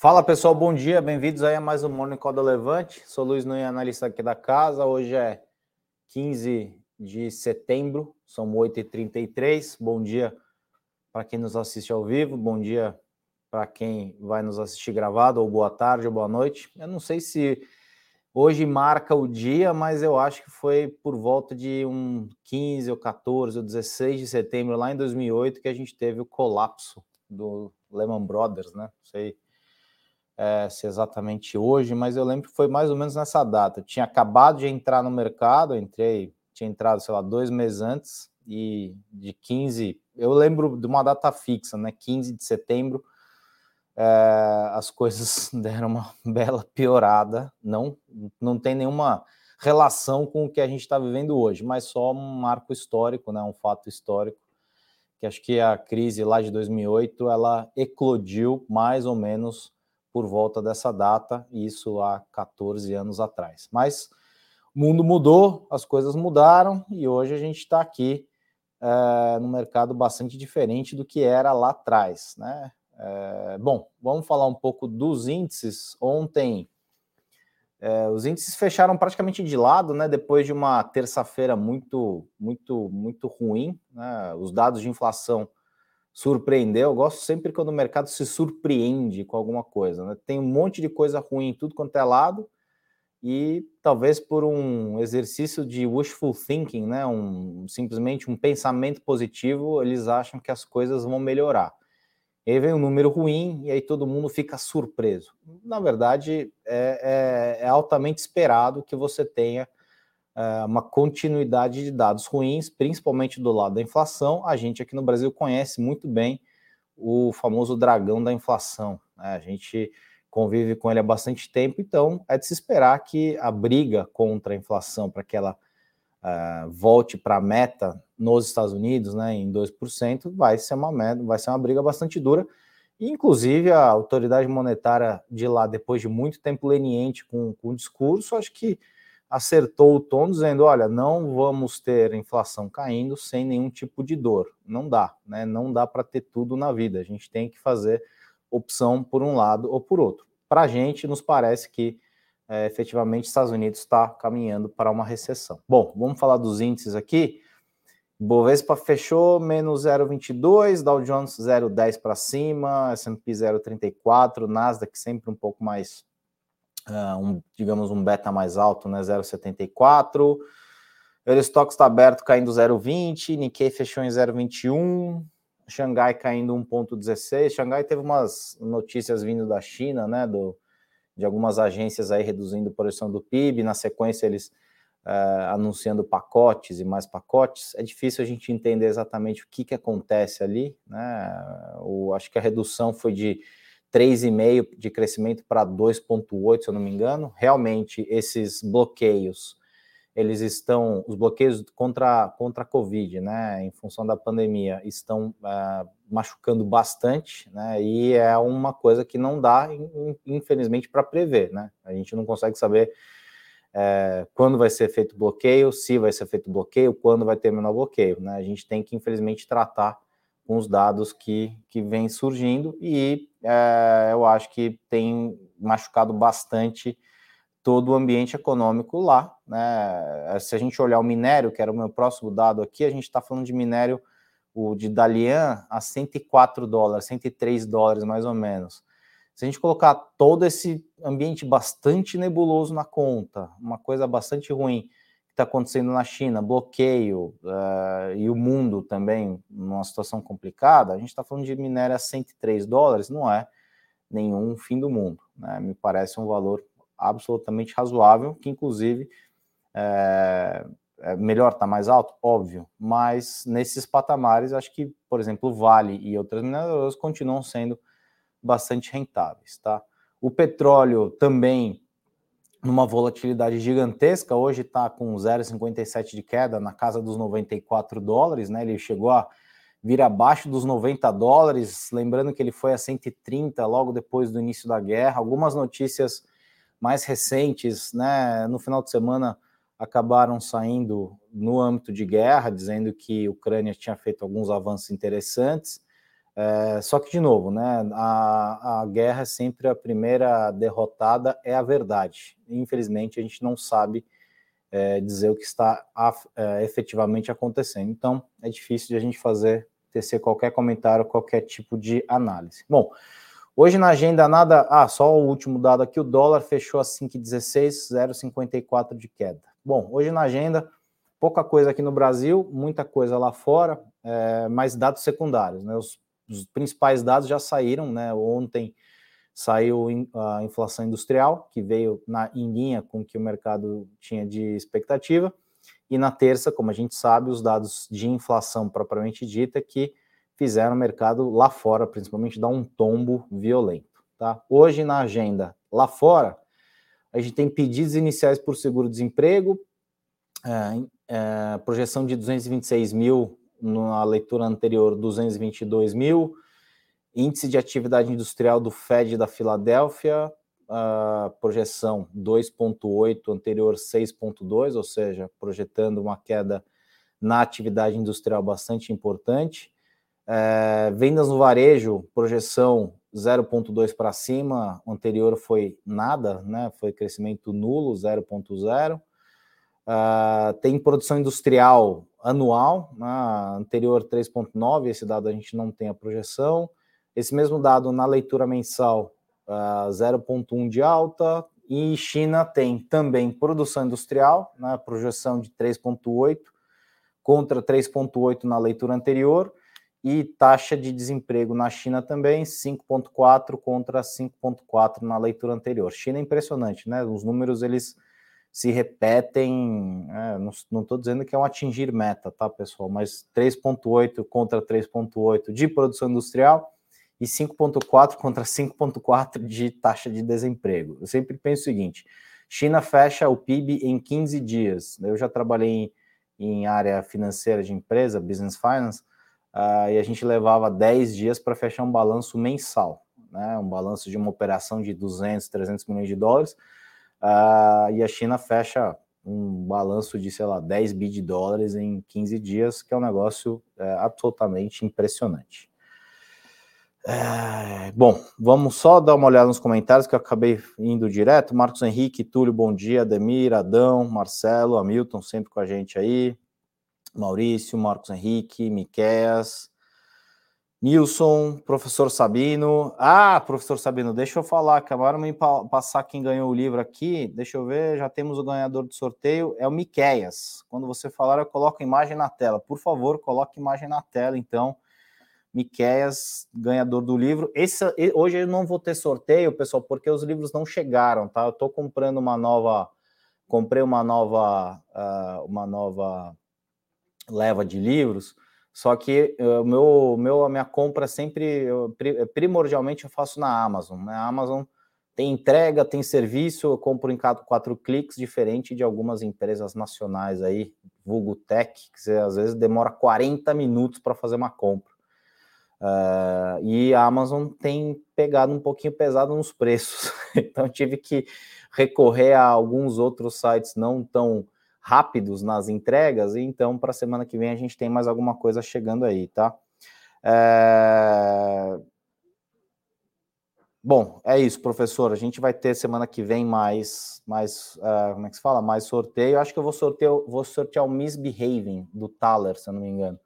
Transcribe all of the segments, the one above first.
Fala pessoal, bom dia, bem-vindos aí a mais um Morning Call do Levante. Sou Luiz Nui, analista aqui da casa. Hoje é 15 de setembro, são 8h33. Bom dia para quem nos assiste ao vivo, bom dia para quem vai nos assistir gravado, ou boa tarde ou boa noite. Eu não sei se hoje marca o dia, mas eu acho que foi por volta de um 15 ou 14 ou 16 de setembro, lá em 2008, que a gente teve o colapso do Lehman Brothers, né? Não sei é, se exatamente hoje, mas eu lembro que foi mais ou menos nessa data. Eu tinha acabado de entrar no mercado, entrei, tinha entrado, sei lá, dois meses antes, e de 15, eu lembro de uma data fixa, né? 15 de setembro, é, as coisas deram uma bela piorada. Não, não tem nenhuma relação com o que a gente está vivendo hoje, mas só um marco histórico, né? Um fato histórico que acho que a crise lá de 2008 ela eclodiu mais ou menos por volta dessa data, isso há 14 anos atrás. Mas o mundo mudou, as coisas mudaram e hoje a gente está aqui é, no mercado bastante diferente do que era lá atrás. Né? É, bom, vamos falar um pouco dos índices. Ontem é, os índices fecharam praticamente de lado, né? Depois de uma terça-feira muito, muito, muito ruim. Né? Os dados de inflação surpreendeu. Eu gosto sempre quando o mercado se surpreende com alguma coisa. Né? Tem um monte de coisa ruim em tudo quanto é lado, e talvez por um exercício de wishful thinking, né? um, simplesmente um pensamento positivo, eles acham que as coisas vão melhorar. E aí vem um número ruim e aí todo mundo fica surpreso. Na verdade, é, é, é altamente esperado que você tenha é, uma continuidade de dados ruins, principalmente do lado da inflação. A gente aqui no Brasil conhece muito bem o famoso dragão da inflação. Né? A gente convive com ele há bastante tempo, então é de se esperar que a briga contra a inflação, para que ela uh, volte para a meta nos Estados Unidos, né, em 2%, vai ser uma meta, vai ser uma briga bastante dura. inclusive, a autoridade monetária de lá, depois de muito tempo leniente com, com o discurso, acho que acertou o tom dizendo: olha, não vamos ter inflação caindo sem nenhum tipo de dor. Não dá, né? Não dá para ter tudo na vida. A gente tem que fazer opção por um lado ou por outro. Para a gente, nos parece que é, efetivamente Estados Unidos está caminhando para uma recessão. Bom, vamos falar dos índices aqui. Bovespa fechou menos 0,22, Dow Jones 0,10 para cima, S&P 0,34, Nasdaq sempre um pouco mais uh, um, digamos, um beta mais alto, né, 0,74. Eurostox está aberto caindo 0,20, Nikkei fechou em 0,21, Xangai caindo 1,16. Xangai teve umas notícias vindo da China, né, do, de algumas agências aí reduzindo a projeção do PIB, na sequência eles uh, anunciando pacotes e mais pacotes. É difícil a gente entender exatamente o que, que acontece ali, né, o, acho que a redução foi de 3,5% de crescimento para 2,8%, se eu não me engano. Realmente, esses bloqueios, eles estão, os bloqueios contra, contra a Covid, né, em função da pandemia, estão uh, machucando bastante, né, e é uma coisa que não dá, infelizmente, para prever, né. A gente não consegue saber é, quando vai ser feito bloqueio, se vai ser feito bloqueio, quando vai terminar o bloqueio, né. A gente tem que, infelizmente, tratar com os dados que, que vêm surgindo e é, eu acho que tem machucado bastante todo o ambiente econômico lá. Né? Se a gente olhar o minério, que era o meu próximo dado aqui, a gente está falando de minério o de Dalian a 104 dólares, 103 dólares mais ou menos. Se a gente colocar todo esse ambiente bastante nebuloso na conta, uma coisa bastante ruim, está acontecendo na China, bloqueio, uh, e o mundo também numa situação complicada, a gente está falando de minério a 103 dólares, não é nenhum fim do mundo. Né? Me parece um valor absolutamente razoável, que inclusive é, é melhor, está mais alto, óbvio, mas nesses patamares, acho que, por exemplo, Vale e outras mineradoras continuam sendo bastante rentáveis. Tá? O petróleo também numa volatilidade gigantesca, hoje está com 0,57 de queda na casa dos 94 dólares, né? Ele chegou a vir abaixo dos 90 dólares, lembrando que ele foi a 130 logo depois do início da guerra. Algumas notícias mais recentes, né, no final de semana acabaram saindo no âmbito de guerra, dizendo que a Ucrânia tinha feito alguns avanços interessantes. É, só que, de novo, né, a, a guerra é sempre a primeira derrotada, é a verdade. Infelizmente, a gente não sabe é, dizer o que está é, efetivamente acontecendo. Então, é difícil de a gente fazer, tecer qualquer comentário, qualquer tipo de análise. Bom, hoje na agenda nada... Ah, só o último dado aqui, o dólar fechou a 5,16, 0,54 de queda. Bom, hoje na agenda, pouca coisa aqui no Brasil, muita coisa lá fora, é, mas dados secundários, né? Os, os principais dados já saíram, né? Ontem saiu a inflação industrial, que veio na, em linha com o que o mercado tinha de expectativa, e na terça, como a gente sabe, os dados de inflação propriamente dita que fizeram o mercado lá fora, principalmente, dar um tombo violento. Tá? Hoje, na agenda lá fora, a gente tem pedidos iniciais por seguro-desemprego, é, é, projeção de 226 mil na leitura anterior, 222 mil, Índice de atividade industrial do Fed da Filadélfia, uh, projeção 2,8, anterior 6,2, ou seja, projetando uma queda na atividade industrial bastante importante. Uh, vendas no varejo, projeção 0,2 para cima, anterior foi nada, né? foi crescimento nulo, 0,0. Ah, tem produção industrial anual, né? anterior 3,9, esse dado a gente não tem a projeção. Esse mesmo dado na leitura mensal, uh, ah, 0,1 de alta, e China tem também produção industrial, na né, projeção de 3,8 contra 3,8 na leitura anterior, e taxa de desemprego na China também, 5,4 contra 5,4 na leitura anterior. China é impressionante, né? Os números eles se repetem, é, não estou dizendo que é um atingir meta, tá, pessoal? Mas 3,8 contra 3,8 de produção industrial e 5,4 contra 5,4 de taxa de desemprego. Eu sempre penso o seguinte: China fecha o PIB em 15 dias. Eu já trabalhei em, em área financeira de empresa, business finance, uh, e a gente levava 10 dias para fechar um balanço mensal, né? um balanço de uma operação de 200, 300 milhões de dólares, uh, e a China fecha um balanço de, sei lá, 10 bi de dólares em 15 dias, que é um negócio é, absolutamente impressionante. É, bom, vamos só dar uma olhada nos comentários que eu acabei indo direto. Marcos Henrique, Túlio, bom dia. Ademir, Adão, Marcelo, Hamilton, sempre com a gente aí. Maurício, Marcos Henrique, Miqueias, Nilson, professor Sabino. Ah, professor Sabino, deixa eu falar, acabaram de passar quem ganhou o livro aqui. Deixa eu ver, já temos o ganhador do sorteio, é o Miqueias. Quando você falar, eu coloco a imagem na tela. Por favor, coloque imagem na tela, então Miqueias, ganhador do livro. Esse, hoje eu não vou ter sorteio, pessoal, porque os livros não chegaram, tá? Eu estou comprando uma nova, comprei uma nova, uh, uma nova leva de livros. Só que o uh, meu, meu, a minha compra sempre, eu, primordialmente eu faço na Amazon. Né? A Amazon tem entrega, tem serviço, eu compro em quatro, quatro cliques, diferente de algumas empresas nacionais aí, vulgo tech, que você, às vezes demora 40 minutos para fazer uma compra. Uh, e a Amazon tem pegado um pouquinho pesado nos preços, então tive que recorrer a alguns outros sites não tão rápidos nas entregas, e então para a semana que vem a gente tem mais alguma coisa chegando aí, tá? É... Bom, é isso, professor. A gente vai ter semana que vem mais, mais uh, como é que se fala? Mais sorteio. Acho que eu vou sortear, vou sortear o Misbehaving do Thaler, se eu não me engano.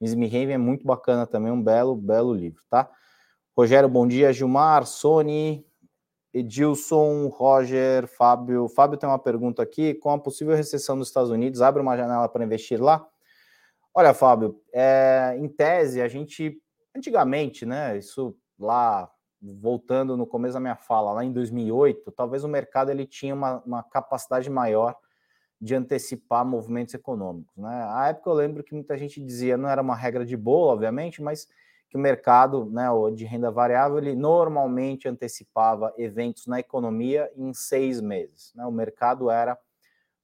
Misbehaving é muito bacana também, um belo, belo livro, tá? Rogério, bom dia. Gilmar, Sony, Edilson, Roger, Fábio. Fábio tem uma pergunta aqui. Com a possível recessão nos Estados Unidos, abre uma janela para investir lá? Olha, Fábio, é, em tese, a gente, antigamente, né, isso lá, voltando no começo da minha fala, lá em 2008, talvez o mercado ele tinha uma, uma capacidade maior de antecipar movimentos econômicos. Né? A época eu lembro que muita gente dizia, não era uma regra de boa, obviamente, mas que o mercado né, de renda variável ele normalmente antecipava eventos na economia em seis meses. Né? O mercado era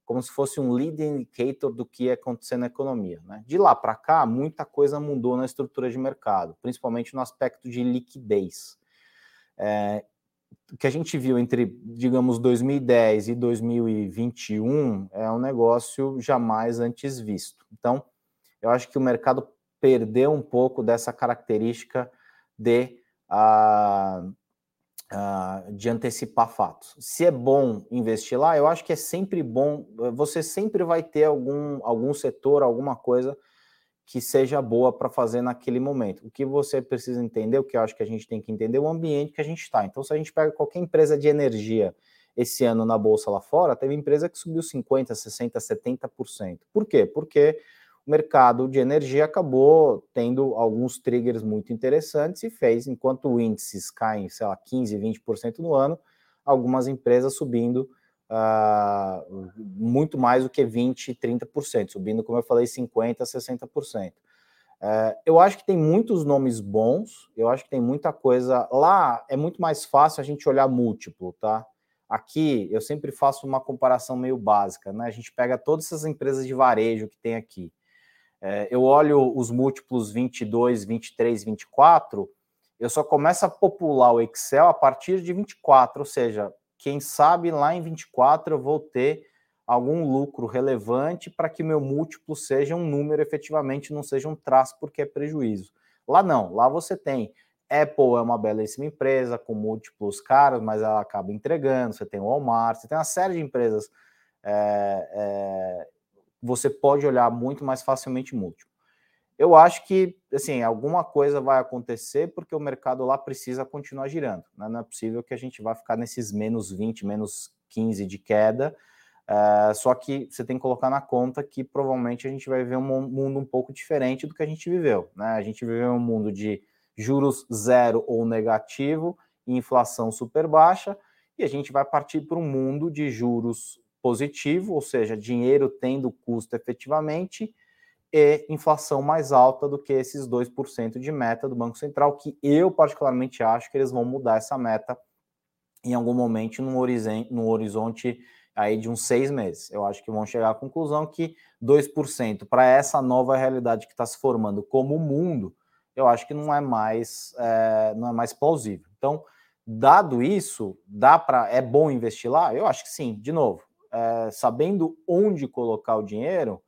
como se fosse um lead indicator do que ia acontecer na economia. Né? De lá para cá, muita coisa mudou na estrutura de mercado, principalmente no aspecto de liquidez. É, o que a gente viu entre, digamos, 2010 e 2021 é um negócio jamais antes visto. Então, eu acho que o mercado perdeu um pouco dessa característica de, uh, uh, de antecipar fatos. Se é bom investir lá, eu acho que é sempre bom, você sempre vai ter algum, algum setor, alguma coisa que seja boa para fazer naquele momento. O que você precisa entender, o que eu acho que a gente tem que entender, é o ambiente que a gente está. Então, se a gente pega qualquer empresa de energia esse ano na bolsa lá fora, teve empresa que subiu 50%, 60%, 70%. Por quê? Porque mercado de energia acabou tendo alguns triggers muito interessantes e fez, enquanto índices caem, sei lá, 15%, 20% no ano, algumas empresas subindo uh, muito mais do que 20%, 30%, subindo, como eu falei, 50%, 60%. Uh, eu acho que tem muitos nomes bons, eu acho que tem muita coisa. Lá é muito mais fácil a gente olhar múltiplo, tá? Aqui eu sempre faço uma comparação meio básica, né? A gente pega todas essas empresas de varejo que tem aqui. É, eu olho os múltiplos 22, 23, 24, eu só começo a popular o Excel a partir de 24, ou seja, quem sabe lá em 24 eu vou ter algum lucro relevante para que meu múltiplo seja um número efetivamente, não seja um traço porque é prejuízo. Lá não, lá você tem Apple é uma belíssima empresa com múltiplos caros, mas ela acaba entregando. Você tem o Walmart, você tem uma série de empresas. É, é, você pode olhar muito mais facilmente múltiplo. Eu acho que, assim, alguma coisa vai acontecer porque o mercado lá precisa continuar girando. Né? Não é possível que a gente vá ficar nesses menos 20, menos 15 de queda. Uh, só que você tem que colocar na conta que provavelmente a gente vai ver um mundo um pouco diferente do que a gente viveu. Né? A gente viveu um mundo de juros zero ou negativo, inflação super baixa, e a gente vai partir para um mundo de juros positivo, ou seja, dinheiro tendo custo efetivamente e inflação mais alta do que esses 2% de meta do Banco Central, que eu particularmente acho que eles vão mudar essa meta em algum momento no horizonte, no horizonte aí de uns seis meses. Eu acho que vão chegar à conclusão que 2% para essa nova realidade que está se formando como o mundo, eu acho que não é mais é, não é mais plausível. Então, dado isso, dá para é bom investir lá? Eu acho que sim. De novo, é, sabendo onde colocar o dinheiro,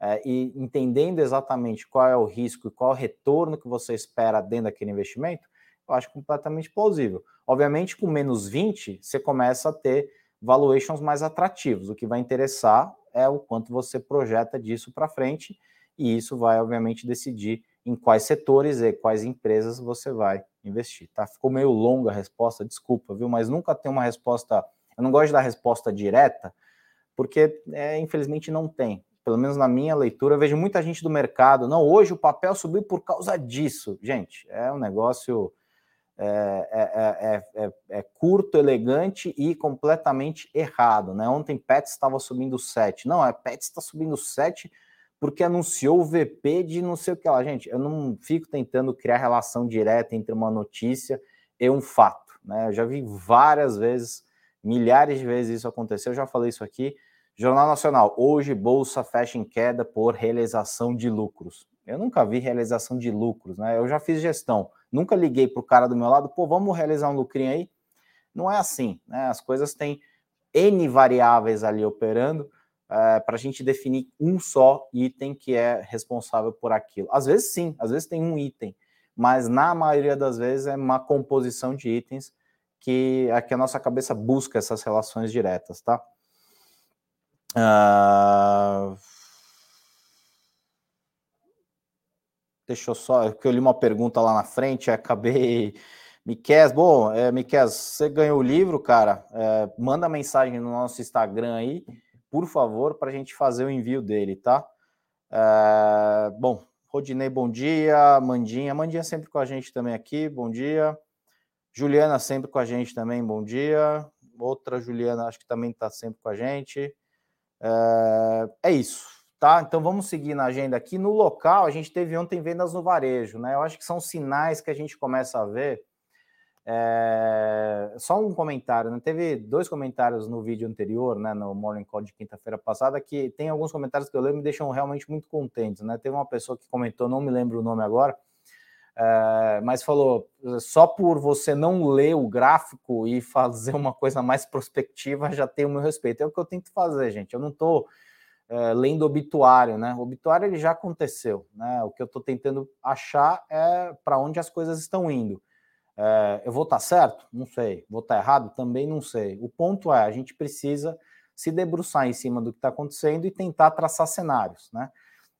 é, e entendendo exatamente qual é o risco e qual é o retorno que você espera dentro daquele investimento, eu acho completamente plausível. Obviamente, com menos 20, você começa a ter valuations mais atrativos. O que vai interessar é o quanto você projeta disso para frente, e isso vai, obviamente, decidir em quais setores e quais empresas você vai investir. Tá? Ficou meio longa a resposta, desculpa, viu? Mas nunca tem uma resposta. Eu não gosto de dar resposta direta, porque é, infelizmente não tem pelo menos na minha leitura, vejo muita gente do mercado, não, hoje o papel subiu por causa disso. Gente, é um negócio é, é, é, é curto, elegante e completamente errado. Né? Ontem Pets estava subindo 7. Não, é Pets está subindo 7 porque anunciou o VP de não sei o que lá. Gente, eu não fico tentando criar relação direta entre uma notícia e um fato. Né? Eu já vi várias vezes, milhares de vezes isso acontecer, eu já falei isso aqui. Jornal Nacional, hoje Bolsa fecha em queda por realização de lucros. Eu nunca vi realização de lucros, né? Eu já fiz gestão, nunca liguei para o cara do meu lado, pô, vamos realizar um lucrinho aí? Não é assim, né? As coisas têm N variáveis ali operando é, para a gente definir um só item que é responsável por aquilo. Às vezes sim, às vezes tem um item, mas na maioria das vezes é uma composição de itens que, é que a nossa cabeça busca essas relações diretas, tá? Uh... Deixa eu só, porque eu li uma pergunta lá na frente, acabei. Miquel, bom, é, Miquel, você ganhou o livro, cara? É, manda mensagem no nosso Instagram aí, por favor, para a gente fazer o envio dele, tá? É, bom, Rodinei, bom dia. Mandinha, Mandinha sempre com a gente também aqui, bom dia. Juliana sempre com a gente também, bom dia. Outra Juliana, acho que também está sempre com a gente. É, é, isso, tá? Então vamos seguir na agenda aqui. No local, a gente teve ontem vendas no varejo, né? Eu acho que são sinais que a gente começa a ver. É, só um comentário, né? Teve dois comentários no vídeo anterior, né? No Morning Call de quinta-feira passada, que tem alguns comentários que eu lembro me deixam realmente muito contentes, né? Teve uma pessoa que comentou, não me lembro o nome agora, é, mas falou: só por você não ler o gráfico e fazer uma coisa mais prospectiva já tem o meu respeito. É o que eu tento fazer, gente. Eu não estou é, lendo obituário, né? O obituário ele já aconteceu, né? O que eu estou tentando achar é para onde as coisas estão indo. É, eu vou estar tá certo? Não sei. Vou estar tá errado? Também não sei. O ponto é, a gente precisa se debruçar em cima do que está acontecendo e tentar traçar cenários, né?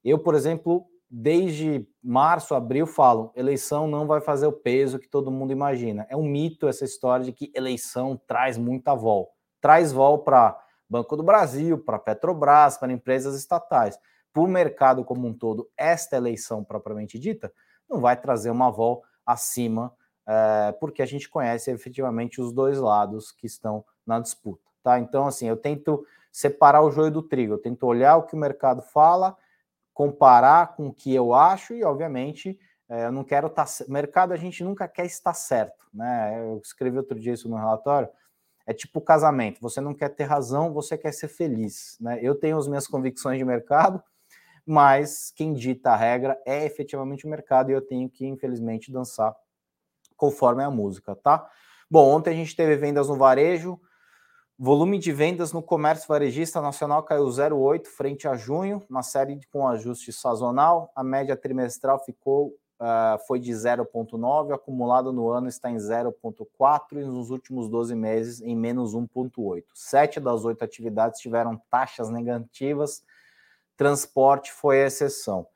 Eu, por exemplo, desde março, abril, falo: eleição não vai fazer o peso que todo mundo imagina. É um mito essa história de que eleição traz muita vol. Traz vol para Banco do Brasil, para Petrobras, para empresas estatais. Para o mercado como um todo, esta eleição propriamente dita não vai trazer uma vol acima, é, porque a gente conhece efetivamente os dois lados que estão na disputa. Tá? Então, assim, eu tento separar o joio do trigo, eu tento olhar o que o mercado fala comparar com o que eu acho e, obviamente, é, eu não quero estar. Tá... Mercado a gente nunca quer estar certo, né? Eu escrevi outro dia isso no relatório. É tipo casamento, você não quer ter razão, você quer ser feliz, né? Eu tenho as minhas convicções de mercado, mas quem dita a regra é efetivamente o mercado e eu tenho que, infelizmente, dançar conforme a música, tá? Bom, ontem a gente teve vendas no varejo, Volume de vendas no comércio varejista nacional caiu 0,8 frente a junho, uma série com ajuste sazonal. A média trimestral ficou uh, foi de 0,9, acumulado no ano está em 0,4 e nos últimos 12 meses em menos 1,8. Sete das oito atividades tiveram taxas negativas, transporte foi a exceção.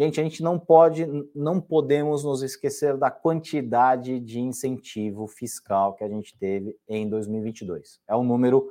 Gente, a gente não pode, não podemos nos esquecer da quantidade de incentivo fiscal que a gente teve em 2022. É um número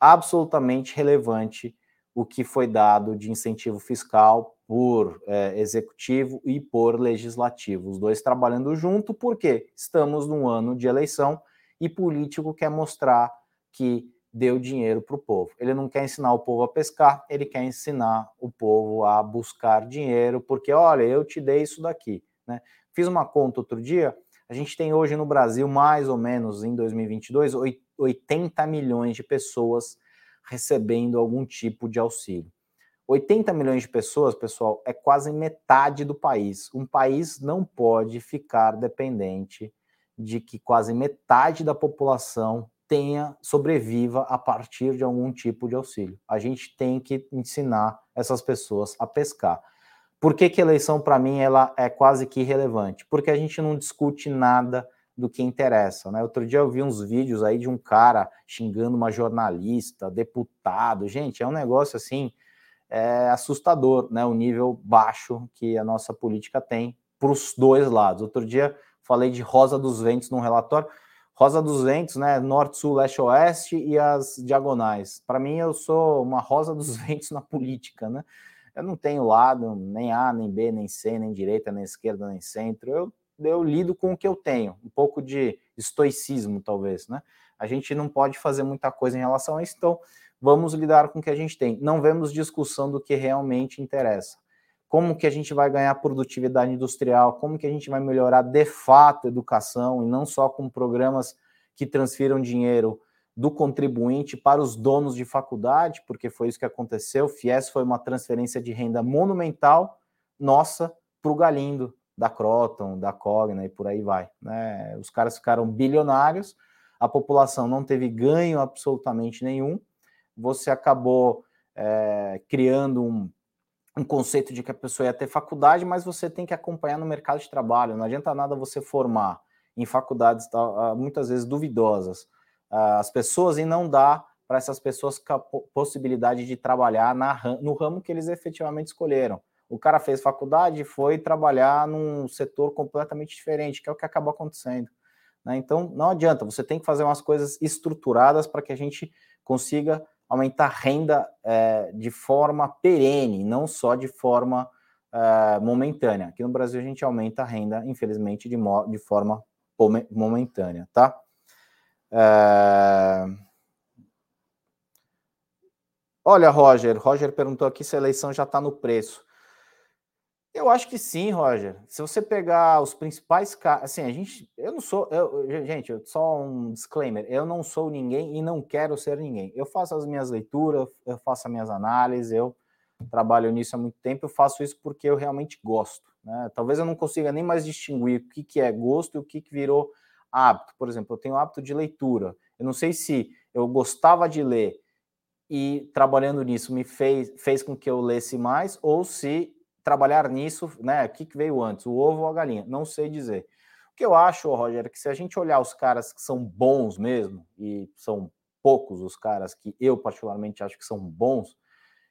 absolutamente relevante o que foi dado de incentivo fiscal por é, executivo e por legislativo, os dois trabalhando junto, porque estamos num ano de eleição e político quer mostrar que deu dinheiro para o povo. Ele não quer ensinar o povo a pescar, ele quer ensinar o povo a buscar dinheiro, porque olha, eu te dei isso daqui. Né? Fiz uma conta outro dia, a gente tem hoje no Brasil, mais ou menos em 2022, 80 milhões de pessoas recebendo algum tipo de auxílio. 80 milhões de pessoas, pessoal, é quase metade do país. Um país não pode ficar dependente de que quase metade da população tenha, sobreviva a partir de algum tipo de auxílio. A gente tem que ensinar essas pessoas a pescar. Por que, que eleição, para mim, ela é quase que irrelevante? Porque a gente não discute nada do que interessa. Né? Outro dia eu vi uns vídeos aí de um cara xingando uma jornalista, deputado. Gente, é um negócio assim é assustador, né? O nível baixo que a nossa política tem para os dois lados. Outro dia falei de Rosa dos Ventos num relatório. Rosa dos ventos, né? Norte, sul, leste, oeste e as diagonais. Para mim, eu sou uma rosa dos ventos na política, né? Eu não tenho lado, nem A, nem B, nem C, nem direita, nem esquerda, nem centro. Eu, eu lido com o que eu tenho, um pouco de estoicismo, talvez, né? A gente não pode fazer muita coisa em relação a isso, então vamos lidar com o que a gente tem. Não vemos discussão do que realmente interessa como que a gente vai ganhar produtividade industrial, como que a gente vai melhorar de fato a educação e não só com programas que transfiram dinheiro do contribuinte para os donos de faculdade, porque foi isso que aconteceu. O FIES foi uma transferência de renda monumental nossa para o Galindo, da Croton, da Cogna e por aí vai. Né? Os caras ficaram bilionários, a população não teve ganho absolutamente nenhum, você acabou é, criando um um conceito de que a pessoa ia ter faculdade, mas você tem que acompanhar no mercado de trabalho. Não adianta nada você formar em faculdades tá, muitas vezes duvidosas as pessoas e não dar para essas pessoas a possibilidade de trabalhar na, no ramo que eles efetivamente escolheram. O cara fez faculdade e foi trabalhar num setor completamente diferente, que é o que acabou acontecendo. Né? Então, não adianta, você tem que fazer umas coisas estruturadas para que a gente consiga aumentar renda é, de forma perene, não só de forma é, momentânea. Aqui no Brasil a gente aumenta a renda, infelizmente, de, de forma momentânea, tá? É... Olha, Roger, Roger perguntou aqui se a eleição já está no preço. Eu acho que sim, Roger. Se você pegar os principais casos, assim, a gente, eu não sou, eu, gente, só um disclaimer, eu não sou ninguém e não quero ser ninguém. Eu faço as minhas leituras, eu faço as minhas análises, eu trabalho nisso há muito tempo, eu faço isso porque eu realmente gosto. Né? Talvez eu não consiga nem mais distinguir o que, que é gosto e o que, que virou hábito. Por exemplo, eu tenho hábito de leitura. Eu não sei se eu gostava de ler e trabalhando nisso me fez, fez com que eu lesse mais, ou se trabalhar nisso, né? O que, veio antes, o ovo ou a galinha? Não sei dizer. O que eu acho, Roger, é que se a gente olhar os caras que são bons mesmo, e são poucos os caras que eu particularmente acho que são bons,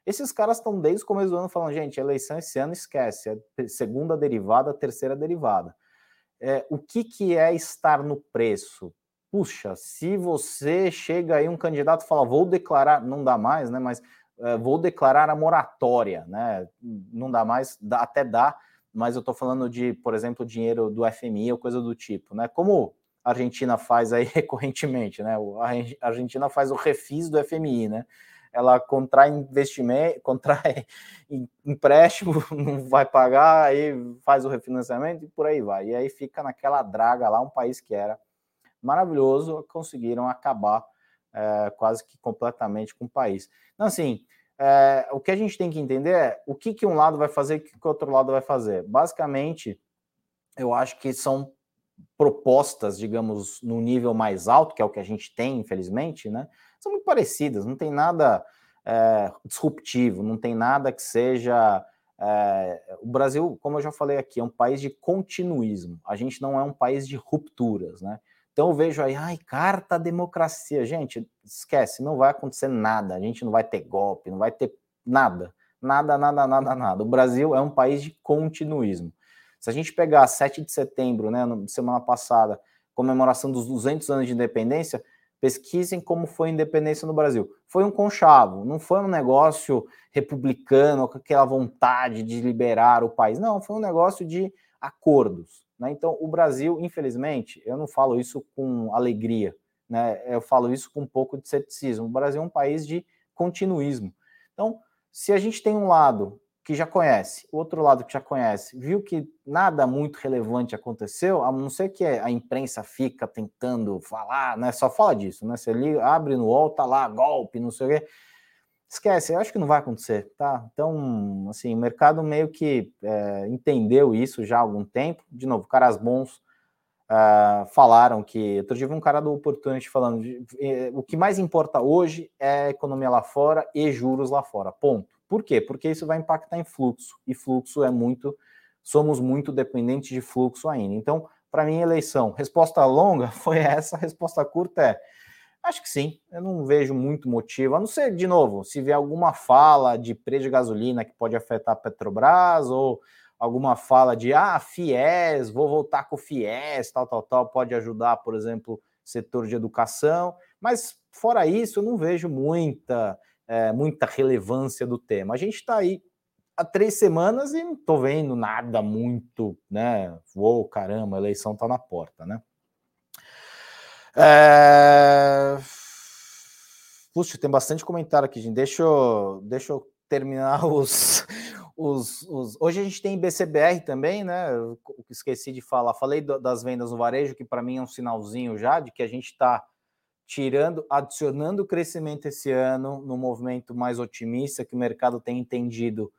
esses caras estão desde o começo do ano falando, gente, eleição esse ano esquece, é segunda derivada, terceira derivada. É, o que, que é estar no preço? Puxa, se você chega aí um candidato fala, vou declarar, não dá mais, né? Mas vou declarar a moratória, né? Não dá mais, dá, até dá, mas eu estou falando de, por exemplo, dinheiro do FMI ou coisa do tipo, né? Como a Argentina faz aí recorrentemente, né? A Argentina faz o refis do FMI, né? ela contrai investimento, contrai empréstimo, não vai pagar, aí faz o refinanciamento e por aí vai. E aí fica naquela draga lá, um país que era maravilhoso, conseguiram acabar é, quase que completamente com o país. Então, assim, é, o que a gente tem que entender é o que, que um lado vai fazer e o que, que o outro lado vai fazer. Basicamente, eu acho que são propostas, digamos, no nível mais alto, que é o que a gente tem, infelizmente, né? são muito parecidas, não tem nada é, disruptivo, não tem nada que seja. É, o Brasil, como eu já falei aqui, é um país de continuismo. A gente não é um país de rupturas, né? Então vejo aí, ai, carta democracia. Gente, esquece, não vai acontecer nada. A gente não vai ter golpe, não vai ter nada. Nada, nada, nada, nada. O Brasil é um país de continuismo. Se a gente pegar 7 de setembro, né, semana passada, comemoração dos 200 anos de independência, Pesquisem como foi a independência no Brasil. Foi um conchavo, não foi um negócio republicano, com aquela vontade de liberar o país. Não, foi um negócio de acordos. Né? Então, o Brasil, infelizmente, eu não falo isso com alegria, né? eu falo isso com um pouco de ceticismo. O Brasil é um país de continuismo. Então, se a gente tem um lado que já conhece, o outro lado que já conhece, viu que nada muito relevante aconteceu, a não ser que a imprensa fica tentando falar, né? Só fala disso, né? Você liga, abre no UOL, tá lá, golpe, não sei o quê. Esquece, eu acho que não vai acontecer, tá? Então, assim, o mercado meio que é, entendeu isso já há algum tempo. De novo, caras bons uh, falaram que. Eu tive um cara do Opportunity falando: de, eh, o que mais importa hoje é economia lá fora e juros lá fora. Ponto por quê? Porque isso vai impactar em fluxo, e fluxo é muito, somos muito dependentes de fluxo ainda. Então, para mim, eleição, resposta longa foi essa, resposta curta é, acho que sim, eu não vejo muito motivo, a não ser, de novo, se vier alguma fala de preço de gasolina que pode afetar a Petrobras, ou alguma fala de, ah, FIES, vou voltar com o FIES, tal, tal, tal, pode ajudar, por exemplo, setor de educação, mas fora isso, eu não vejo muita é, muita relevância do tema. A gente está aí há três semanas e não estou vendo nada muito, né? Uou, caramba, a eleição está na porta, né? É... Puxa, tem bastante comentário aqui, gente. Deixa eu, deixa eu terminar os, os, os, Hoje a gente tem BCBR também, né? Eu esqueci de falar. Falei das vendas no varejo, que para mim é um sinalzinho já de que a gente está tirando, adicionando crescimento esse ano no movimento mais otimista que o mercado tem entendido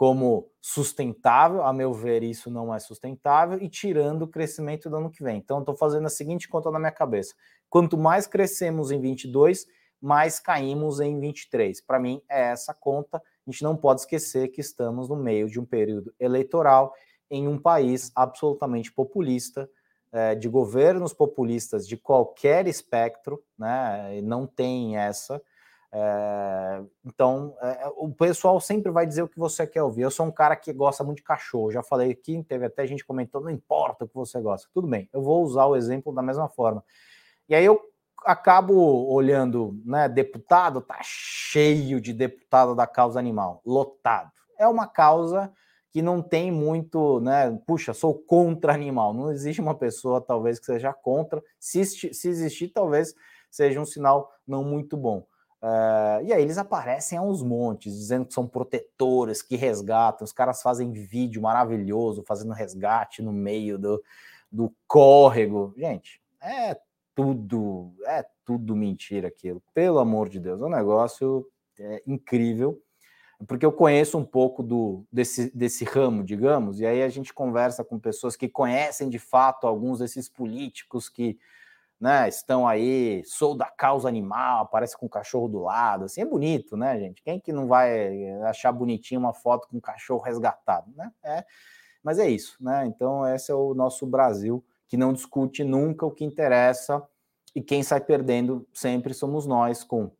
como sustentável, a meu ver, isso não é sustentável, e tirando o crescimento do ano que vem. Então, estou fazendo a seguinte conta na minha cabeça: quanto mais crescemos em 22, mais caímos em 23. Para mim, é essa conta. A gente não pode esquecer que estamos no meio de um período eleitoral em um país absolutamente populista, é, de governos populistas de qualquer espectro, né? Não tem essa. É, então, é, o pessoal sempre vai dizer o que você quer ouvir. Eu sou um cara que gosta muito de cachorro. Já falei aqui, teve até gente comentou, não importa o que você gosta. Tudo bem, eu vou usar o exemplo da mesma forma. E aí eu acabo olhando, né? Deputado, tá cheio de deputado da causa animal, lotado. É uma causa que não tem muito, né? Puxa, sou contra animal. Não existe uma pessoa, talvez, que seja contra. Se, se existir, talvez seja um sinal não muito bom. Uh, e aí eles aparecem aos montes, dizendo que são protetores, que resgatam. Os caras fazem vídeo maravilhoso, fazendo resgate no meio do, do córrego. Gente, é tudo, é tudo mentira aquilo. Pelo amor de Deus, é um negócio é, incrível porque eu conheço um pouco do, desse, desse ramo, digamos, e aí a gente conversa com pessoas que conhecem de fato alguns desses políticos que né? Estão aí, sou da causa animal, aparece com o cachorro do lado, assim, é bonito, né, gente? Quem que não vai achar bonitinho uma foto com um cachorro resgatado, né? É, mas é isso, né? Então, esse é o nosso Brasil, que não discute nunca o que interessa e quem sai perdendo sempre somos nós, com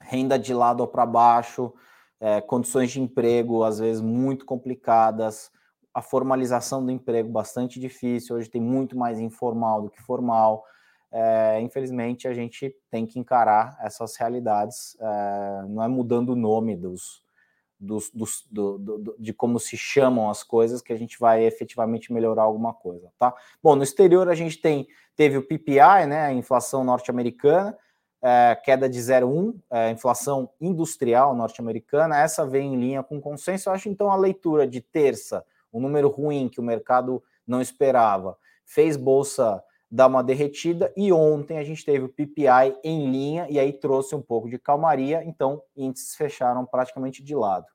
renda de lado para baixo, é, condições de emprego às vezes muito complicadas, a formalização do emprego bastante difícil, hoje tem muito mais informal do que formal. É, infelizmente, a gente tem que encarar essas realidades, é, não é mudando o nome dos, dos, dos do, do, de como se chamam as coisas que a gente vai efetivamente melhorar alguma coisa, tá? Bom, no exterior a gente tem teve o PPI, né, a inflação norte-americana, é, queda de 0,1, é, inflação industrial norte-americana, essa vem em linha com o consenso. Eu acho então a leitura de terça, um número ruim que o mercado não esperava, fez bolsa dar uma derretida e ontem a gente teve o PPI em linha e aí trouxe um pouco de calmaria, então índices fecharam praticamente de lado.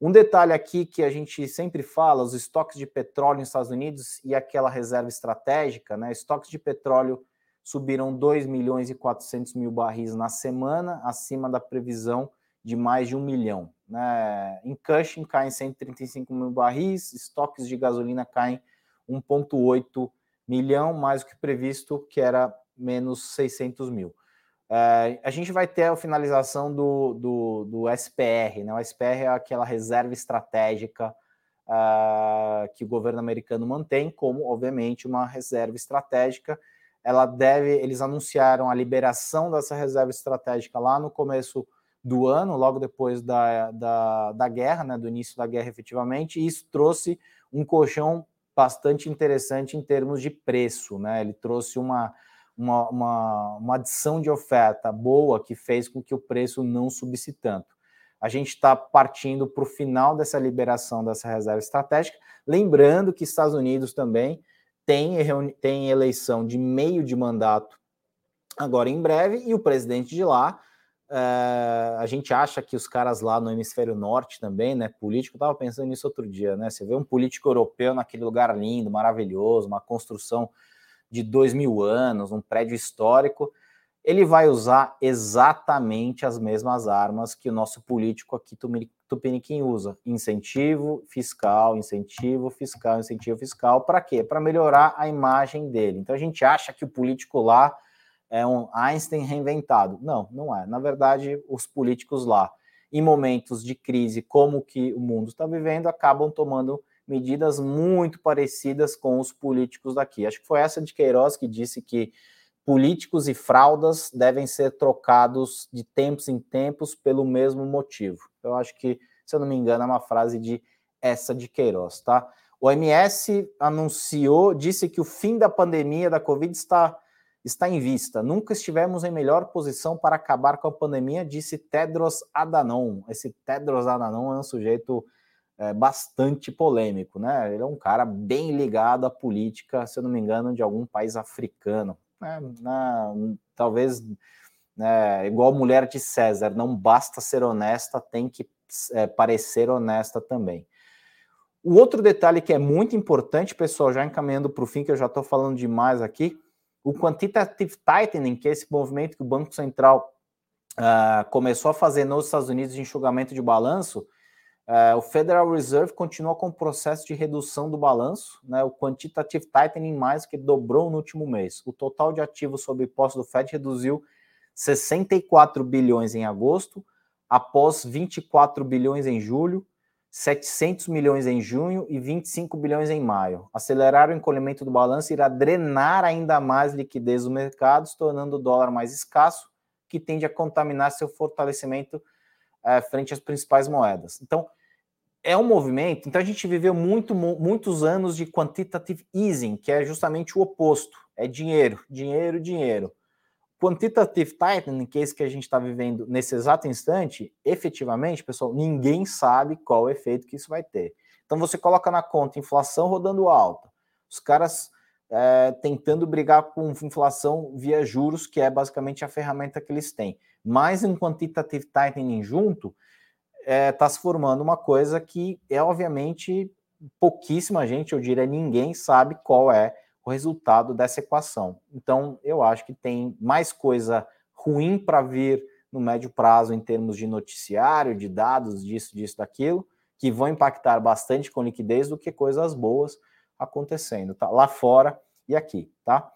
Um detalhe aqui que a gente sempre fala, os estoques de petróleo nos Estados Unidos e aquela reserva estratégica, né? Estoques de petróleo subiram 2 milhões e 400 mil barris na semana, acima da previsão de mais de um milhão. Né? Em Cushing caem 135 mil barris, estoques de gasolina caem 1,8 milhão, mais do que previsto, que era menos 600 mil. É, a gente vai ter a finalização do, do, do, SPR, né? O SPR é aquela reserva estratégica uh, que o governo americano mantém, como, obviamente, uma reserva estratégica ela deve, eles anunciaram a liberação dessa reserva estratégica lá no começo do ano, logo depois da, da, da guerra, né, do início da guerra efetivamente, e isso trouxe um colchão bastante interessante em termos de preço, né? Ele trouxe uma, uma, uma, uma adição de oferta boa que fez com que o preço não subisse tanto. A gente está partindo para o final dessa liberação dessa reserva estratégica, lembrando que Estados Unidos também tem, tem eleição de meio de mandato agora em breve, e o presidente de lá, é, a gente acha que os caras lá no hemisfério norte também, né, político, eu estava pensando nisso outro dia, né, você vê um político europeu naquele lugar lindo, maravilhoso, uma construção de dois mil anos, um prédio histórico, ele vai usar exatamente as mesmas armas que o nosso político aqui Tupiniquim usa: incentivo fiscal, incentivo fiscal, incentivo fiscal. Para quê? Para melhorar a imagem dele. Então a gente acha que o político lá é um Einstein reinventado. Não, não é. Na verdade, os políticos lá, em momentos de crise como que o mundo está vivendo, acabam tomando medidas muito parecidas com os políticos daqui. Acho que foi essa de Queiroz que disse que políticos e fraldas devem ser trocados de tempos em tempos pelo mesmo motivo. Eu acho que, se eu não me engano, é uma frase de essa de Queiroz, tá? O OMS anunciou, disse que o fim da pandemia da Covid está, está em vista. Nunca estivemos em melhor posição para acabar com a pandemia, disse Tedros Adhanom. Esse Tedros Adhanom é um sujeito é, bastante polêmico, né? Ele é um cara bem ligado à política, se eu não me engano, de algum país africano né, na, talvez né, igual mulher de César, não basta ser honesta, tem que é, parecer honesta também. O outro detalhe que é muito importante, pessoal, já encaminhando para o fim, que eu já estou falando demais aqui, o quantitative tightening, que é esse movimento que o Banco Central uh, começou a fazer nos Estados Unidos de enxugamento de balanço, Uh, o Federal Reserve continua com o processo de redução do balanço, né, o quantitative tightening mais que dobrou no último mês. O total de ativos sob posse do Fed reduziu 64 bilhões em agosto, após 24 bilhões em julho, 700 milhões em junho e 25 bilhões em maio. Acelerar o encolhimento do balanço irá drenar ainda mais liquidez do mercado, tornando o dólar mais escasso, que tende a contaminar seu fortalecimento é, frente às principais moedas. Então, é um movimento. Então, a gente viveu muito, muitos anos de quantitative easing, que é justamente o oposto: é dinheiro, dinheiro, dinheiro. Quantitative tightening, que é esse que a gente está vivendo nesse exato instante, efetivamente, pessoal, ninguém sabe qual o efeito que isso vai ter. Então, você coloca na conta inflação rodando alta, os caras é, tentando brigar com inflação via juros, que é basicamente a ferramenta que eles têm mais um quantitative tightening junto, está é, tá se formando uma coisa que é obviamente pouquíssima gente, eu diria ninguém sabe qual é o resultado dessa equação. Então, eu acho que tem mais coisa ruim para vir no médio prazo em termos de noticiário, de dados, disso, disso, daquilo, que vão impactar bastante com liquidez do que coisas boas acontecendo, tá? Lá fora e aqui, tá?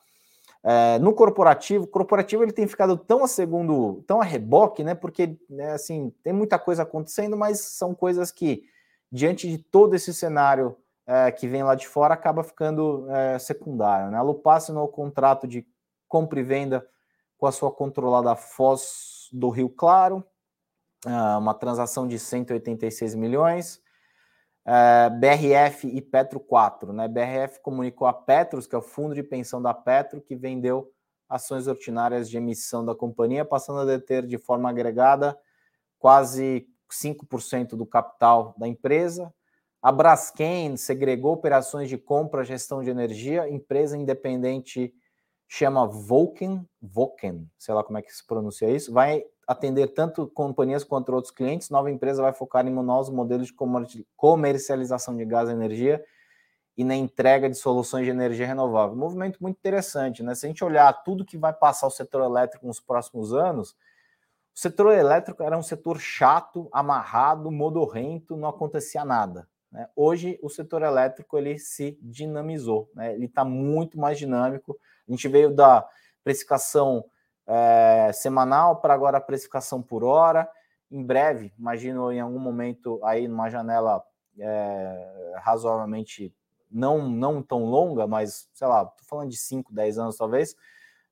É, no corporativo, o corporativo ele tem ficado tão a segundo, tão a reboque, né? Porque né, assim tem muita coisa acontecendo, mas são coisas que diante de todo esse cenário é, que vem lá de fora acaba ficando é, secundário. Né? A Lupa assinou o contrato de compra e venda com a sua controlada Foz do Rio Claro, é, uma transação de 186 milhões. Uh, BRF e Petro 4. Né? BRF comunicou a Petros, que é o fundo de pensão da Petro, que vendeu ações ordinárias de emissão da companhia, passando a deter de forma agregada quase 5% do capital da empresa. A Braskem segregou operações de compra gestão de energia, empresa independente chama Vulcan, Vulcan, sei lá como é que se pronuncia isso, vai atender tanto companhias quanto outros clientes. Nova empresa vai focar em novos modelos de comercialização de gás e energia e na entrega de soluções de energia renovável. Um movimento muito interessante, né? Se a gente olhar tudo que vai passar o setor elétrico nos próximos anos, o setor elétrico era um setor chato, amarrado, modorrento, não acontecia nada. Né? Hoje o setor elétrico ele se dinamizou, né? ele está muito mais dinâmico. A gente veio da precificação é, semanal para agora a precificação por hora. Em breve, imagino em algum momento aí numa janela é, razoavelmente não, não tão longa, mas sei lá, estou falando de 5, 10 anos talvez,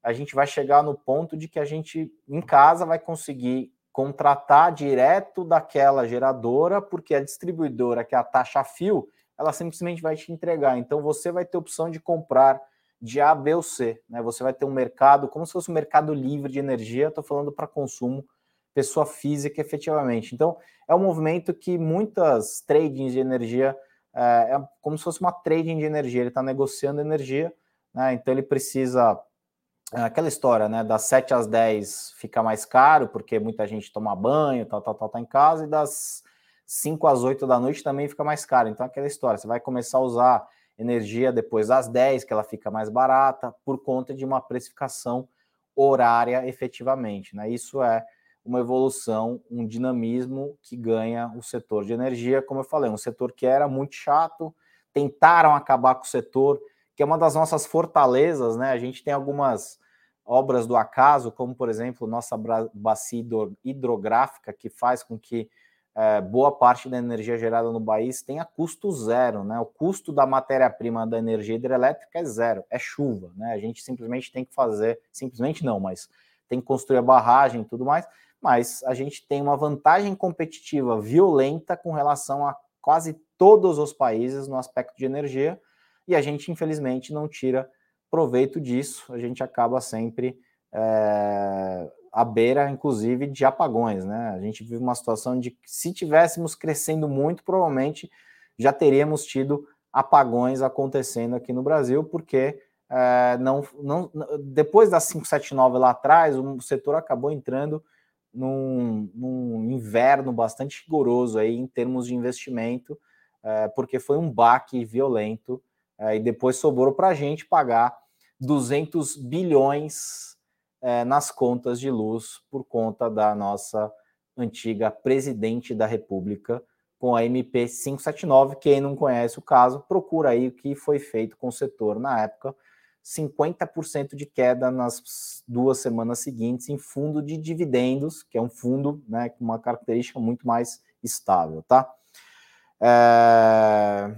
a gente vai chegar no ponto de que a gente em casa vai conseguir contratar direto daquela geradora, porque a distribuidora, que é a taxa fio, ela simplesmente vai te entregar. Então você vai ter opção de comprar de A, B ou C. Né? Você vai ter um mercado, como se fosse um mercado livre de energia, estou falando para consumo, pessoa física efetivamente. Então, é um movimento que muitas tradings de energia, é, é como se fosse uma trading de energia, ele está negociando energia, né? então ele precisa. É aquela história, né? Das 7 às 10 fica mais caro, porque muita gente toma banho, tal, tal, tal, tá em casa, e das 5 às 8 da noite também fica mais caro. Então, aquela história, você vai começar a usar energia depois das 10, que ela fica mais barata, por conta de uma precificação horária efetivamente. Né? Isso é uma evolução, um dinamismo que ganha o setor de energia, como eu falei, um setor que era muito chato, tentaram acabar com o setor, que é uma das nossas fortalezas, né? A gente tem algumas obras do acaso, como por exemplo, nossa bacia hidrográfica, que faz com que é, boa parte da energia gerada no país tem a custo zero, né? O custo da matéria-prima da energia hidrelétrica é zero, é chuva, né? A gente simplesmente tem que fazer, simplesmente não, mas tem que construir a barragem e tudo mais, mas a gente tem uma vantagem competitiva violenta com relação a quase todos os países no aspecto de energia, e a gente, infelizmente, não tira proveito disso, a gente acaba sempre é, à beira, inclusive, de apagões, né? A gente vive uma situação de que, se tivéssemos crescendo muito, provavelmente já teríamos tido apagões acontecendo aqui no Brasil, porque é, não, não, depois da 579 lá atrás, o setor acabou entrando num, num inverno bastante rigoroso aí em termos de investimento, é, porque foi um baque violento e depois sobrou para a gente pagar 200 bilhões é, nas contas de luz por conta da nossa antiga presidente da República com a MP 579. Quem não conhece o caso, procura aí o que foi feito com o setor na época. 50% de queda nas duas semanas seguintes em fundo de dividendos, que é um fundo né, com uma característica muito mais estável, tá? É...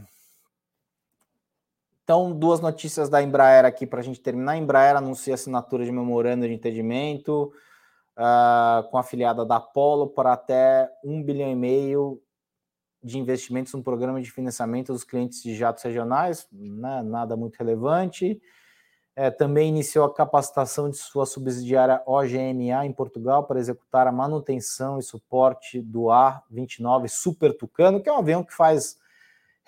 Então, duas notícias da Embraer aqui para a gente terminar. A Embraer anuncia assinatura de memorando de entendimento uh, com a afiliada da Apollo para até um bilhão e meio de investimentos no programa de financiamento dos clientes de jatos regionais, né, nada muito relevante. É, também iniciou a capacitação de sua subsidiária OGMA em Portugal para executar a manutenção e suporte do A29 Super Tucano, que é um avião que faz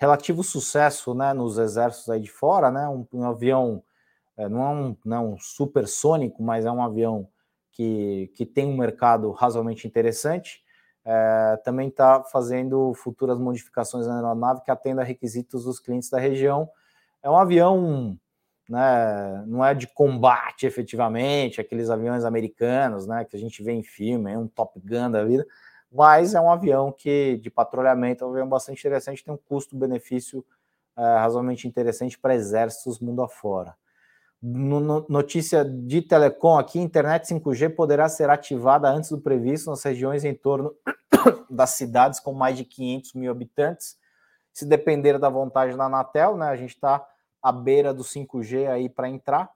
relativo sucesso né, nos exércitos aí de fora, né? Um, um avião é, não, é um, não é um supersônico, mas é um avião que, que tem um mercado razoavelmente interessante. É, também está fazendo futuras modificações na aeronave que atenda a requisitos dos clientes da região. É um avião né? Não é de combate efetivamente, aqueles aviões americanos, né? Que a gente vê em filme, é um Top Gun da vida, mas é um avião que de patrulhamento é um avião bastante interessante, tem um custo-benefício é, razoavelmente interessante para exércitos mundo afora. No, no, notícia de telecom aqui: internet 5G poderá ser ativada antes do previsto nas regiões em torno das cidades com mais de 500 mil habitantes. Se depender da vontade da Anatel, né? A gente está à beira do 5G aí para entrar.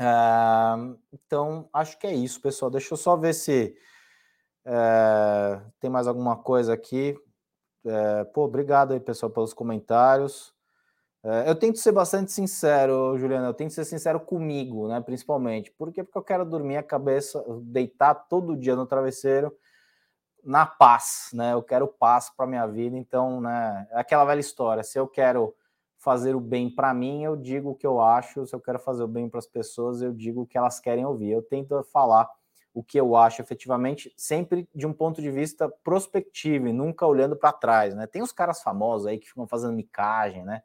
Uh, então, acho que é isso, pessoal. Deixa eu só ver se uh, tem mais alguma coisa aqui. Uh, pô, obrigado aí, pessoal, pelos comentários. É, eu tento ser bastante sincero, Juliana. Eu tento ser sincero comigo, né? Principalmente. Por quê? Porque eu quero dormir a cabeça, deitar todo dia no travesseiro na paz, né? Eu quero paz para minha vida. Então, né? É aquela velha história. Se eu quero fazer o bem para mim, eu digo o que eu acho. Se eu quero fazer o bem para as pessoas, eu digo o que elas querem ouvir. Eu tento falar o que eu acho efetivamente, sempre de um ponto de vista prospectivo e nunca olhando para trás, né? Tem os caras famosos aí que ficam fazendo micagem, né?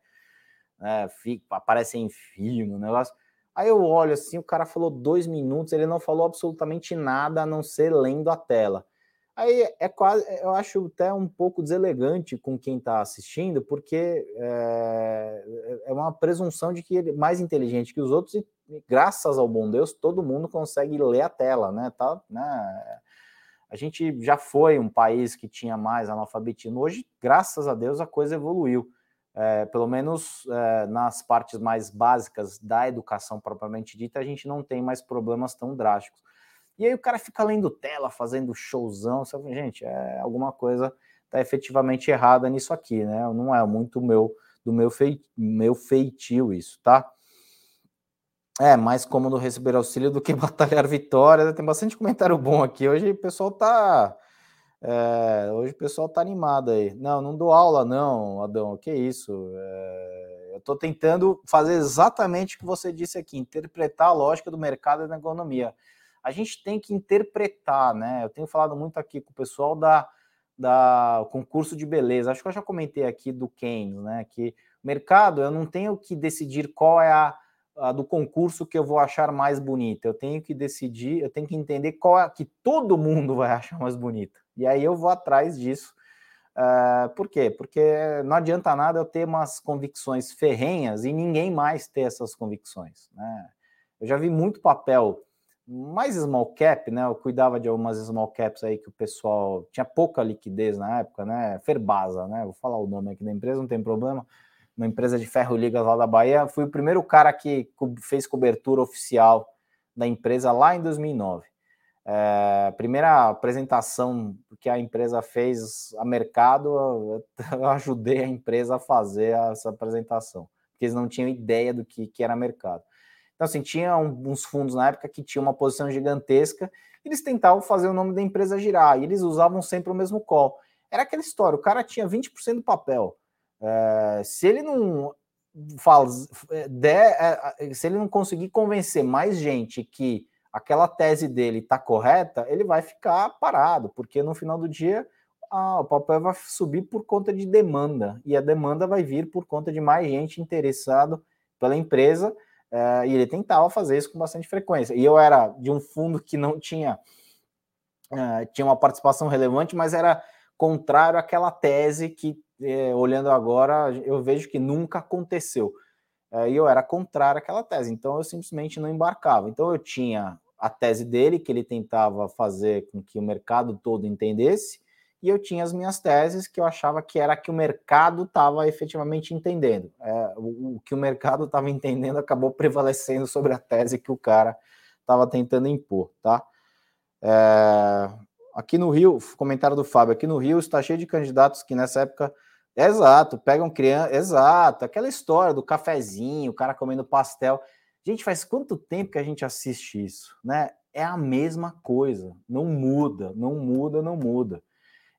né, fica, aparece em filme, negócio. Aí eu olho assim, o cara falou dois minutos, ele não falou absolutamente nada a não ser lendo a tela. Aí é quase, eu acho até um pouco deselegante com quem está assistindo, porque é, é, uma presunção de que ele é mais inteligente que os outros e, graças ao bom Deus, todo mundo consegue ler a tela, né? Tá, né? A gente já foi um país que tinha mais analfabetismo. Hoje, graças a Deus, a coisa evoluiu é, pelo menos é, nas partes mais básicas da educação propriamente dita, a gente não tem mais problemas tão drásticos. E aí o cara fica lendo tela, fazendo showzão, sabe? gente, é alguma coisa está efetivamente errada nisso aqui, né? Não é muito meu do meu, fei, meu feitio isso, tá? É mais cômodo receber auxílio do que batalhar vitórias. Tem bastante comentário bom aqui. Hoje o pessoal tá é, hoje o pessoal tá animado aí. Não, não dou aula, não, Adão. Que isso? É, eu estou tentando fazer exatamente o que você disse aqui, interpretar a lógica do mercado e da economia. A gente tem que interpretar, né? Eu tenho falado muito aqui com o pessoal da, da concurso de beleza. Acho que eu já comentei aqui do Keynes, né? Que mercado eu não tenho que decidir qual é a, a, do concurso que eu vou achar mais bonita. Eu tenho que decidir, eu tenho que entender qual é que todo mundo vai achar mais bonita. E aí eu vou atrás disso. Uh, por quê? Porque não adianta nada eu ter umas convicções ferrenhas e ninguém mais ter essas convicções. Né? Eu já vi muito papel mais small cap, né? Eu cuidava de algumas small caps aí que o pessoal tinha pouca liquidez na época, né? Ferbasa, né? Vou falar o nome aqui da empresa, não tem problema. Uma empresa de ferro ligas lá da Bahia. Fui o primeiro cara que fez cobertura oficial da empresa lá em 2009. É, primeira apresentação que a empresa fez a mercado, eu ajudei a empresa a fazer essa apresentação, porque eles não tinham ideia do que, que era mercado. Então, assim, tinha uns fundos na época que tinha uma posição gigantesca, eles tentavam fazer o nome da empresa girar, e eles usavam sempre o mesmo call. Era aquela história, o cara tinha 20% do papel. É, se ele não faz, der, é, se ele não conseguir convencer mais gente que aquela tese dele está correta, ele vai ficar parado, porque no final do dia ah, o papel vai subir por conta de demanda, e a demanda vai vir por conta de mais gente interessado pela empresa, eh, e ele tentava fazer isso com bastante frequência. E eu era de um fundo que não tinha, eh, tinha uma participação relevante, mas era contrário àquela tese que, eh, olhando agora, eu vejo que nunca aconteceu e eu era contrário àquela tese, então eu simplesmente não embarcava. Então eu tinha a tese dele, que ele tentava fazer com que o mercado todo entendesse, e eu tinha as minhas teses que eu achava que era que o mercado estava efetivamente entendendo. É, o, o, que o mercado estava entendendo acabou prevalecendo sobre a tese que o cara estava tentando impor, tá? É, aqui no Rio, comentário do Fábio, aqui no Rio está cheio de candidatos que nessa época Exato, pegam criança, exato, aquela história do cafezinho, o cara comendo pastel. Gente, faz quanto tempo que a gente assiste isso, né? É a mesma coisa, não muda, não muda, não muda.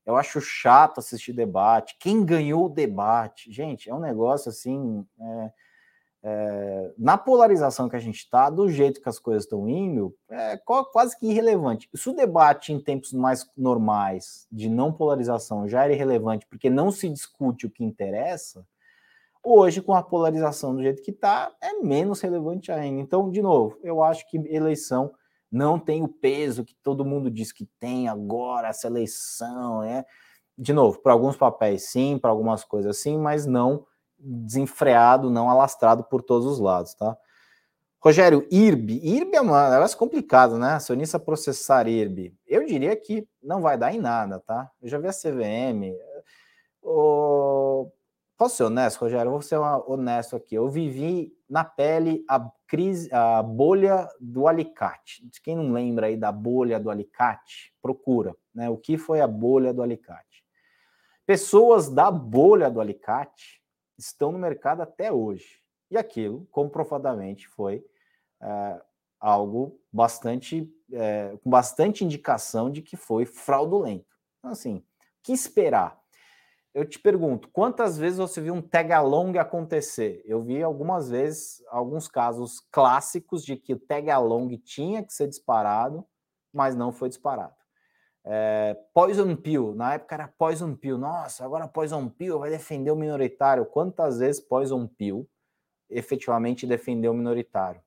Eu acho chato assistir debate. Quem ganhou o debate? Gente, é um negócio assim. É é, na polarização que a gente está, do jeito que as coisas estão indo, é quase que irrelevante. Se o debate em tempos mais normais, de não polarização, já era irrelevante, porque não se discute o que interessa, Hoje, com a polarização do jeito que está, é menos relevante ainda. Então, de novo, eu acho que eleição não tem o peso que todo mundo diz que tem agora, essa eleição, é. De novo, para alguns papéis sim, para algumas coisas sim, mas não desenfreado, não alastrado por todos os lados, tá? Rogério, IRB. IRB é uma negócio complicado, né? Acionista processar IRB. Eu diria que não vai dar em nada, tá? Eu já vi a CVM. O... Posso ser honesto, Rogério? Eu vou ser honesto aqui. Eu vivi na pele a crise, a bolha do alicate. Quem não lembra aí da bolha do alicate, procura, né? O que foi a bolha do alicate? Pessoas da bolha do alicate estão no mercado até hoje. E aquilo, comprovadamente, foi é, algo bastante é, com bastante indicação de que foi fraudulento. Então, assim, que esperar? Eu te pergunto, quantas vezes você viu um tag along acontecer? Eu vi algumas vezes, alguns casos clássicos de que o tag along tinha que ser disparado, mas não foi disparado. É, Poison Pill, na época era Poison Pill. Nossa, agora Poison Pill vai defender o minoritário. Quantas vezes Poison Pill efetivamente defendeu o minoritário?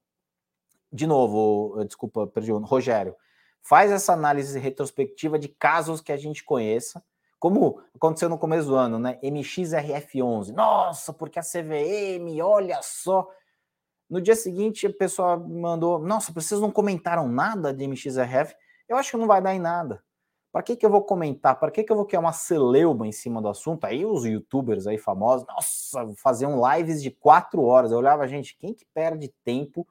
de novo, desculpa, perdi o Rogério, faz essa análise retrospectiva de casos que a gente conheça, como aconteceu no começo do ano, né? MXRF11. Nossa, porque a CVM, olha só. No dia seguinte, a pessoa mandou: Nossa, vocês não comentaram nada de MXRF? Eu acho que não vai dar em nada. Para que, que eu vou comentar? Para que, que eu vou criar uma celeuma em cima do assunto? Aí os youtubers aí famosos, nossa, faziam lives de quatro horas. Eu olhava, gente, quem que perde tempo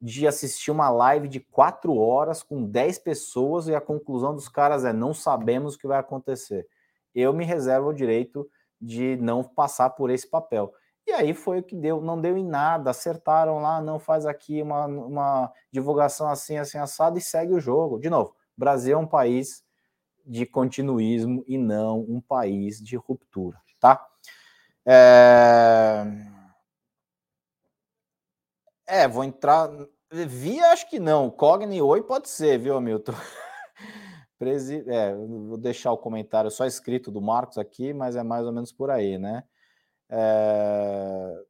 de assistir uma live de quatro horas com dez pessoas e a conclusão dos caras é não sabemos o que vai acontecer. Eu me reservo o direito de não passar por esse papel. E aí foi o que deu, não deu em nada, acertaram lá, não faz aqui uma, uma divulgação assim, assim, assado e segue o jogo. De novo, Brasil é um país de continuismo e não um país de ruptura, tá? É... É, vou entrar. Via, acho que não. Cogni, oi, pode ser, viu, Hamilton? Presi... É, vou deixar o comentário só escrito do Marcos aqui, mas é mais ou menos por aí, né? É...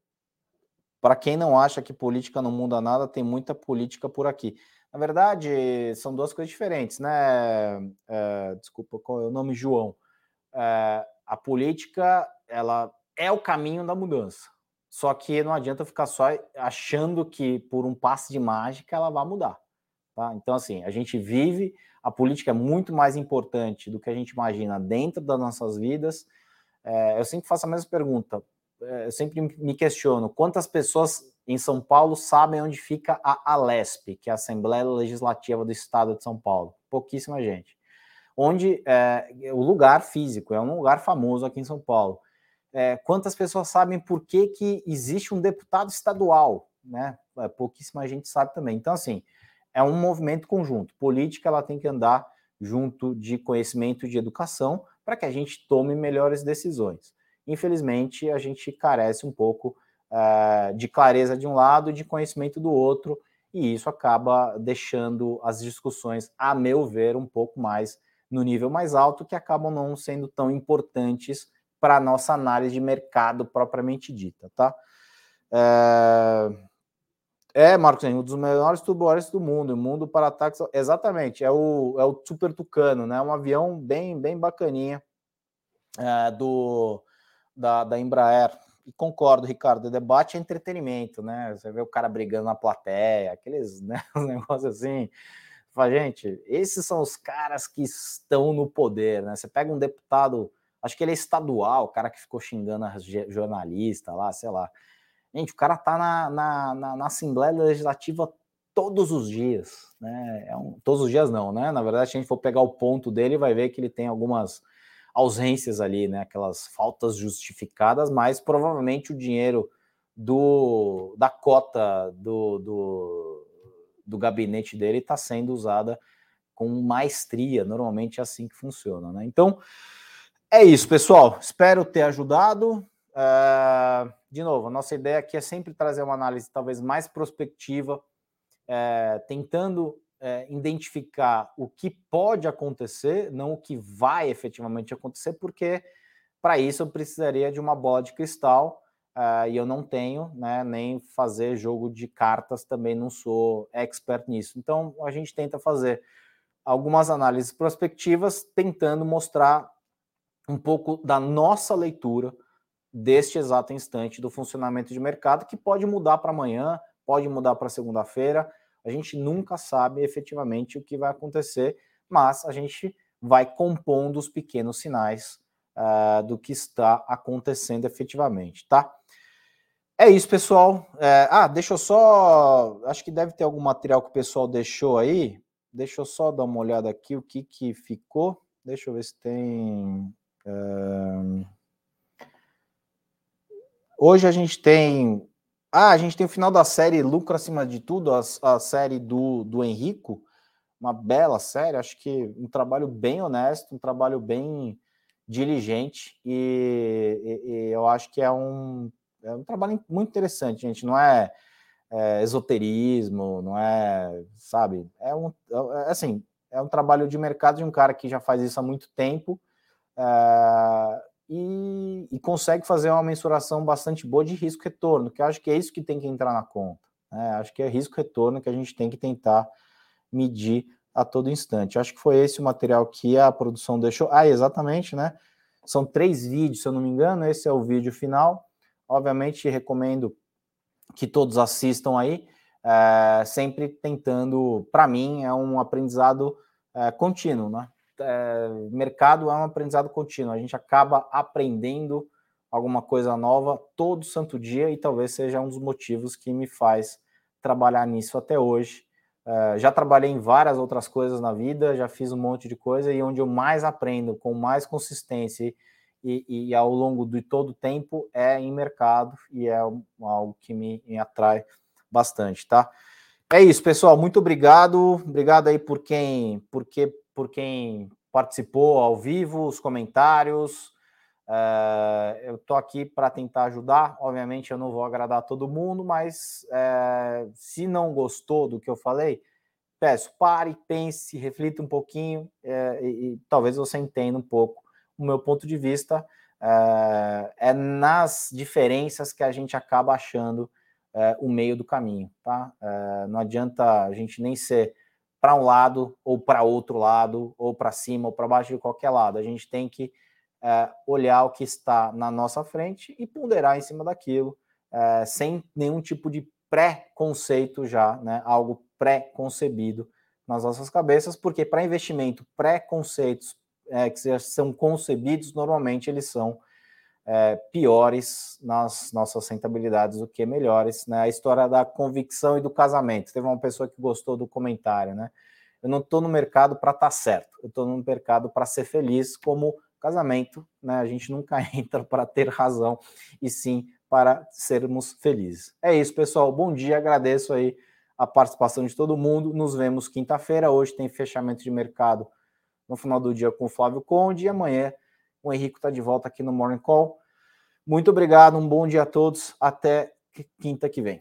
Para quem não acha que política não muda nada, tem muita política por aqui. Na verdade, são duas coisas diferentes, né? É... Desculpa, qual é o nome? João. É... A política, ela é o caminho da mudança só que não adianta ficar só achando que por um passe de mágica ela vai mudar. Tá? Então, assim, a gente vive, a política é muito mais importante do que a gente imagina dentro das nossas vidas. É, eu sempre faço a mesma pergunta, eu sempre me questiono quantas pessoas em São Paulo sabem onde fica a Alesp, que é a Assembleia Legislativa do Estado de São Paulo? Pouquíssima gente. Onde é, o lugar físico, é um lugar famoso aqui em São Paulo é, quantas pessoas sabem por que, que existe um deputado estadual, né? É, pouquíssima gente sabe também. Então, assim, é um movimento conjunto. Política ela tem que andar junto de conhecimento de educação para que a gente tome melhores decisões. Infelizmente, a gente carece um pouco uh, de clareza de um lado e de conhecimento do outro, e isso acaba deixando as discussões, a meu ver, um pouco mais no nível mais alto, que acabam não sendo tão importantes para a nossa análise de mercado propriamente dita, tá? É, é Marcos, um dos melhores turbulentes do mundo, o mundo para ataques, exatamente, é o, é o Super Tucano, né? Um avião bem, bem bacaninha é, do, da, da Embraer. E concordo, Ricardo, o debate é entretenimento, né? Você vê o cara brigando na plateia, aqueles né, negócios assim. Fala, gente, esses são os caras que estão no poder, né? Você pega um deputado Acho que ele é estadual, o cara que ficou xingando a jornalista lá, sei lá. Gente, o cara tá na, na, na, na Assembleia Legislativa todos os dias, né? É um, todos os dias não, né? Na verdade, se a gente for pegar o ponto dele, vai ver que ele tem algumas ausências ali, né? Aquelas faltas justificadas, mas provavelmente o dinheiro do da cota do, do, do gabinete dele está sendo usada com maestria. Normalmente é assim que funciona, né? Então, é isso, pessoal. Espero ter ajudado. Uh, de novo, a nossa ideia aqui é sempre trazer uma análise talvez mais prospectiva, uh, tentando uh, identificar o que pode acontecer, não o que vai efetivamente acontecer, porque para isso eu precisaria de uma bola de cristal. uh, e eu não tenho, né, nem fazer jogo de cartas, também não sou expert nisso. Então, a gente tenta fazer algumas análises prospectivas, tentando mostrar um pouco da nossa leitura deste exato instante do funcionamento de mercado, que pode mudar para amanhã, pode mudar para segunda-feira. A gente nunca sabe efetivamente o que vai acontecer, mas a gente vai compondo os pequenos sinais uh, do que está acontecendo efetivamente, tá? É isso, pessoal. É, ah, deixa eu só. Acho que deve ter algum material que o pessoal deixou aí. Deixa eu só dar uma olhada aqui o que, que ficou. Deixa eu ver se tem. Uh... Hoje a gente tem. Ah, a gente tem o final da série Lucro Acima de Tudo, a, a série do, do Henrico. Uma bela série, acho que um trabalho bem honesto, um trabalho bem diligente, e, e, e eu acho que é um é um trabalho muito interessante, gente. Não é, é esoterismo, não é, sabe? É um, é, assim, é um trabalho de mercado de um cara que já faz isso há muito tempo é, e, e, consegue fazer uma mensuração bastante boa de risco-retorno, que eu acho que é isso que tem que entrar na conta. Né? Acho que é risco-retorno que a gente tem que tentar medir a todo instante. Acho que foi esse o material que a produção deixou. Ah, exatamente, né? São três vídeos, se eu não me engano. Esse é o vídeo final. Obviamente, recomendo que todos assistam aí, é, sempre tentando, para mim, é um aprendizado é, contínuo, né? É, mercado é um aprendizado contínuo, a gente acaba aprendendo alguma coisa nova todo santo dia e talvez seja um dos motivos que me faz trabalhar nisso até hoje. É, já trabalhei em várias outras coisas na vida, já fiz um monte de coisa e onde eu mais aprendo com mais consistência e, e, ao longo de todo o tempo é em mercado e é algo que me, me atrai bastante, tá? É isso, pessoal. Muito obrigado. Obrigado aí por quem, por que, por quem participou ao vivo, os comentários. É, eu tô aqui para tentar ajudar. Obviamente, eu não vou agradar todo mundo, mas é, se não gostou do que eu falei, peço pare, pense, reflita um pouquinho é, e, e talvez você entenda um pouco o meu ponto de vista, é nas diferenças que a gente acaba achando é, o meio do caminho, tá? É, não adianta a gente nem ser para um lado ou para outro lado, ou para cima ou para baixo de qualquer lado. A gente tem que é, olhar o que está na nossa frente e ponderar em cima daquilo, é, sem nenhum tipo de pré-conceito já, né? Algo pré-concebido nas nossas cabeças, porque para investimento, pré-conceitos, é, que são concebidos, normalmente eles são é, piores nas nossas rentabilidades do que melhores. Né? A história da convicção e do casamento. Teve uma pessoa que gostou do comentário, né? Eu não estou no mercado para estar tá certo, eu estou no mercado para ser feliz, como casamento, né? A gente nunca entra para ter razão, e sim para sermos felizes. É isso, pessoal. Bom dia, agradeço aí a participação de todo mundo. Nos vemos quinta-feira. Hoje tem fechamento de mercado no final do dia com o Flávio Conde e amanhã o Henrique está de volta aqui no Morning Call. Muito obrigado, um bom dia a todos, até quinta que vem.